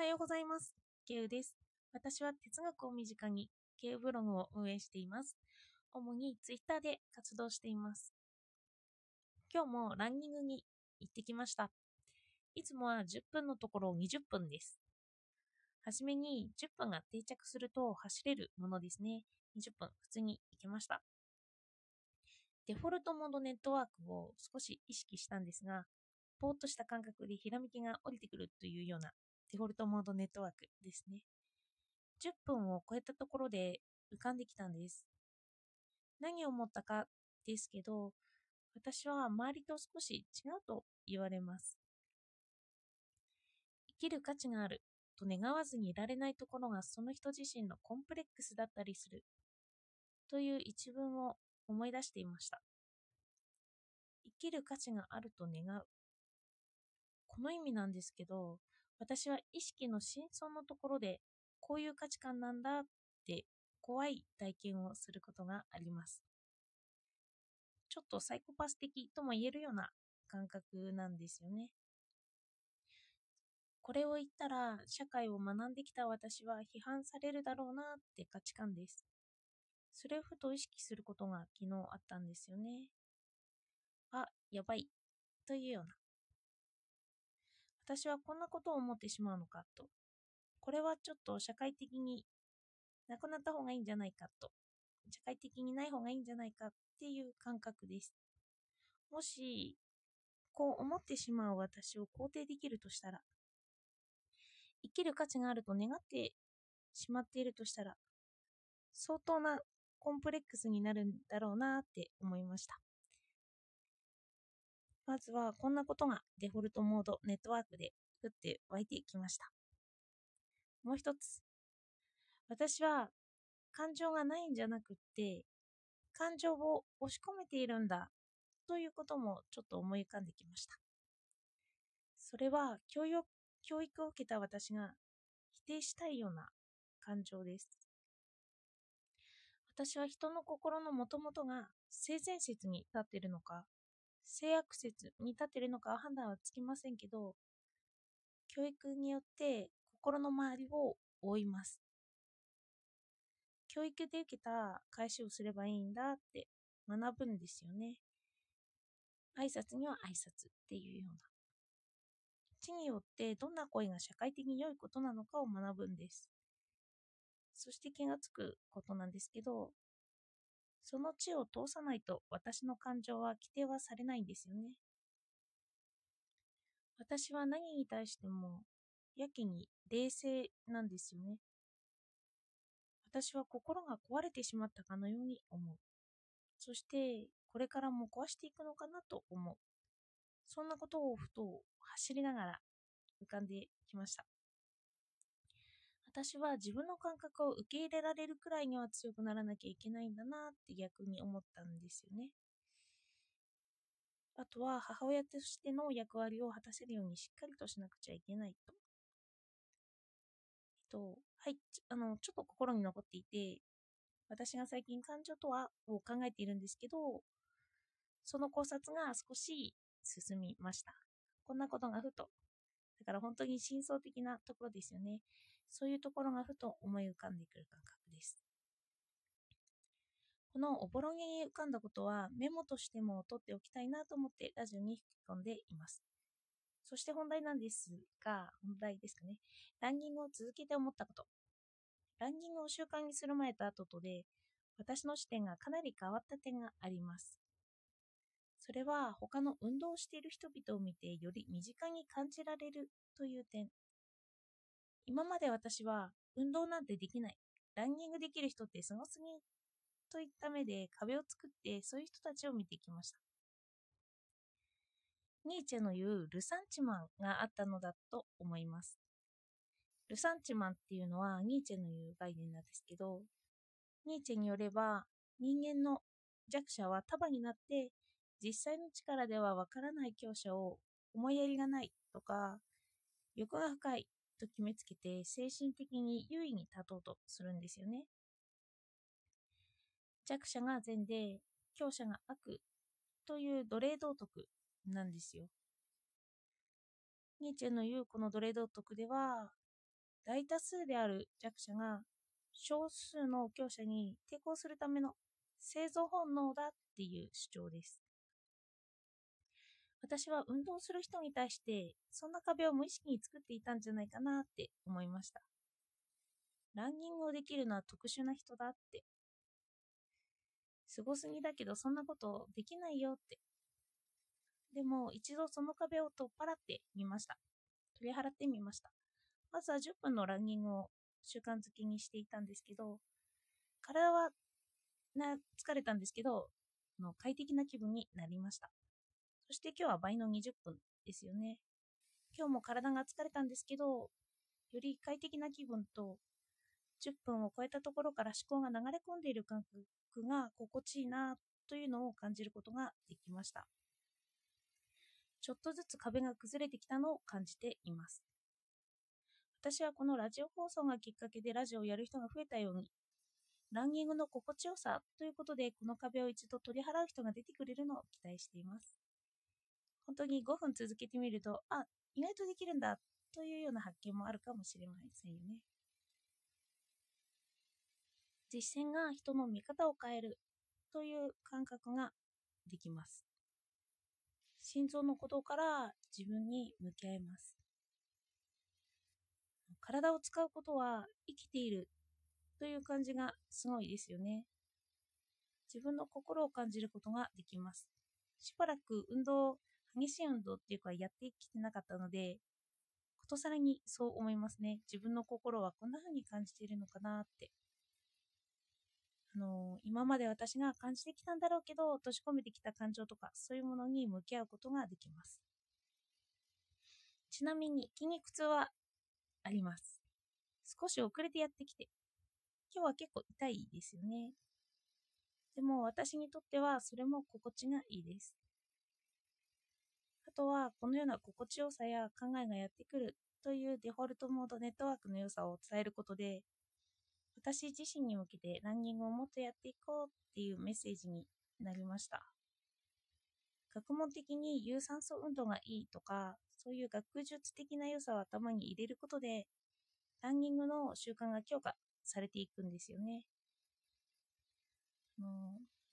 はようございます。ケウです。私は哲学を身近にケウブログを運営しています。主にツイッターで活動しています。今日もランニングに行ってきました。いつもは10分のところ20分です。はじめに10分が定着すると走れるものですね。20分普通に行けました。デフォルトモードネットワークを少し意識したんですが、ぼーっとした感覚でひらめきが降りてくるというようなデフォルトモードネットワークですね。10分を超えたところで浮かんできたんです。何を思ったかですけど、私は周りと少し違うと言われます。生きる価値があると願わずにいられないところがその人自身のコンプレックスだったりするという一文を思い出していました。生きる価値があると願う。この意味なんですけど、私は意識の深層のところでこういう価値観なんだって怖い体験をすることがあります。ちょっとサイコパス的とも言えるような感覚なんですよね。これを言ったら社会を学んできた私は批判されるだろうなって価値観です。それをふと意識することが昨日あったんですよね。あ、やばい。というような。私はこんなことを思ってしまうのかと。これはちょっと社会的になくなった方がいいんじゃないかと。社会的にない方がいいんじゃないかっていう感覚です。もし、こう思ってしまう私を肯定できるとしたら、生きる価値があると願ってしまっているとしたら、相当なコンプレックスになるんだろうなって思いました。まずはこんなことがデフォルトモードネットワークで降って湧いてきました。もう一つ。私は感情がないんじゃなくって、感情を押し込めているんだということもちょっと思い浮かんできました。それは教育教育を受けた私が否定したいような感情です。私は人の心のもともとが性善説に立っているのか、性悪説に立ってるのか判断はつきませんけど、教育によって心の周りを覆います。教育で受けた返しをすればいいんだって学ぶんですよね。挨拶には挨拶っていうような。知によってどんな声が社会的に良いことなのかを学ぶんです。そして気がつくことなんですけど、その知を通さないと私の感情は規定はされないんですよね。私は何に対してもやけに冷静なんですよね。私は心が壊れてしまったかのように思う。そして、これからも壊していくのかなと思う。そんなことをふと走りながら浮かんできました。私は自分の感覚を受け入れられるくらいには強くならなきゃいけないんだなって逆に思ったんですよね。あとは母親としての役割を果たせるようにしっかりとしなくちゃいけないと。えっと、はい、あの、ちょっと心に残っていて、私が最近感情とはを考えているんですけど、その考察が少し進みました。こんなことがふと。だから本当に真相的なところですよね。そういうところがふと思い浮かんでくる感覚です。このおぼろげに浮かんだことはメモとしても取っておきたいなと思ってラジオに吹き込んでいます。そして本題なんですが、本題ですかね。ランニングを続けて思ったこと。ランニングを習慣にする前と後とで、私の視点がかなり変わった点があります。それは他の運動をしている人々を見てより身近に感じられるという点。今まで私は運動なんてできない。ランニングできる人ってすごすぎといった目で壁を作ってそういう人たちを見てきました。ニーチェの言うルサンチマンがあったのだと思います。ルサンチマンっていうのはニーチェの言う概念なんですけど、ニーチェによれば人間の弱者は束になって実際の力ではわからない強者を思いやりがないとか欲が深いと決めつけて精神的に優位に立とうとするんですよね。弱者が善で強者が悪という奴隷道徳なんですよ。ニーチェの言うこの奴隷道徳では大多数である弱者が少数の強者に抵抗するための生存本能だっていう主張です。私は運動する人に対してそんな壁を無意識に作っていたんじゃないかなって思いました。ランニングをできるのは特殊な人だって。すごすぎだけどそんなことできないよって。でも一度その壁を取っ払ってみました。取り払ってみました。まずは10分のランニングを習慣づけにしていたんですけど、体はな疲れたんですけど、の快適な気分になりました。そして今日は倍の20分ですよね。今日も体が疲れたんですけど、より快適な気分と10分を超えたところから思考が流れ込んでいる感覚が心地いいなというのを感じることができました。ちょっとずつ壁が崩れてきたのを感じています。私はこのラジオ放送がきっかけでラジオをやる人が増えたように、ランニングの心地よさということで、この壁を一度取り払う人が出てくれるのを期待しています。本当に5分続けてみると、あ、意外とできるんだというような発見もあるかもしれませんよね。実践が人の見方を変えるという感覚ができます。心臓のことから自分に向き合います。体を使うことは生きているという感じがすごいですよね。自分の心を感じることができます。しばらく運動、激しい運動っていうかやってきてなかったので、ことさらにそう思いますね。自分の心はこんな風に感じているのかなって。あのー、今まで私が感じてきたんだろうけど、閉じ込めてきた感情とか、そういうものに向き合うことができます。ちなみに筋肉痛はあります。少し遅れてやってきて、今日は結構痛いですよね。でも私にとってはそれも心地がいいです。あとはこのような心地よさや考えがやってくるというデフォルトモードネットワークの良さを伝えることで私自身に向けてランニングをもっとやっていこうっていうメッセージになりました。学問的に有酸素運動がいいとか、そういう学術的な良さを頭に入れることで、ランニングの習慣が強化されていくんですよね。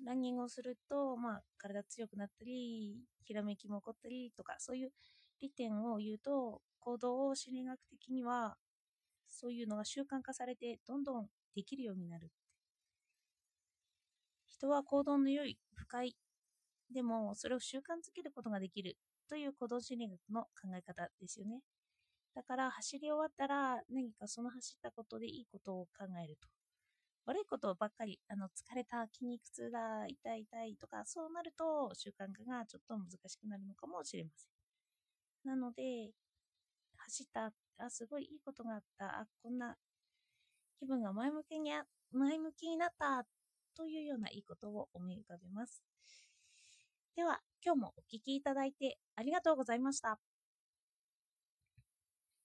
ランニングをすると、まあ、体強くなったり、ひらめきも起こったりとか、そういう利点を言うと、行動を心理学的には、そういうのが習慣化されて、どんどんできるようになる。人は行動の良い、不快、でもそれを習慣づけることができるという行動心理学の考え方ですよね。だから走り終わったら何かその走ったことでいいことを考えると。悪いことばっかり、あの疲れた、筋肉痛だ、痛い痛いとか、そうなると習慣化がちょっと難しくなるのかもしれません。なので、走った、あ、すごいいいことがあった、あ、こんな気分が前向きに前向きになったというようないいことを思い浮かべます。では、今日もお聴きいただいてありがとうございました。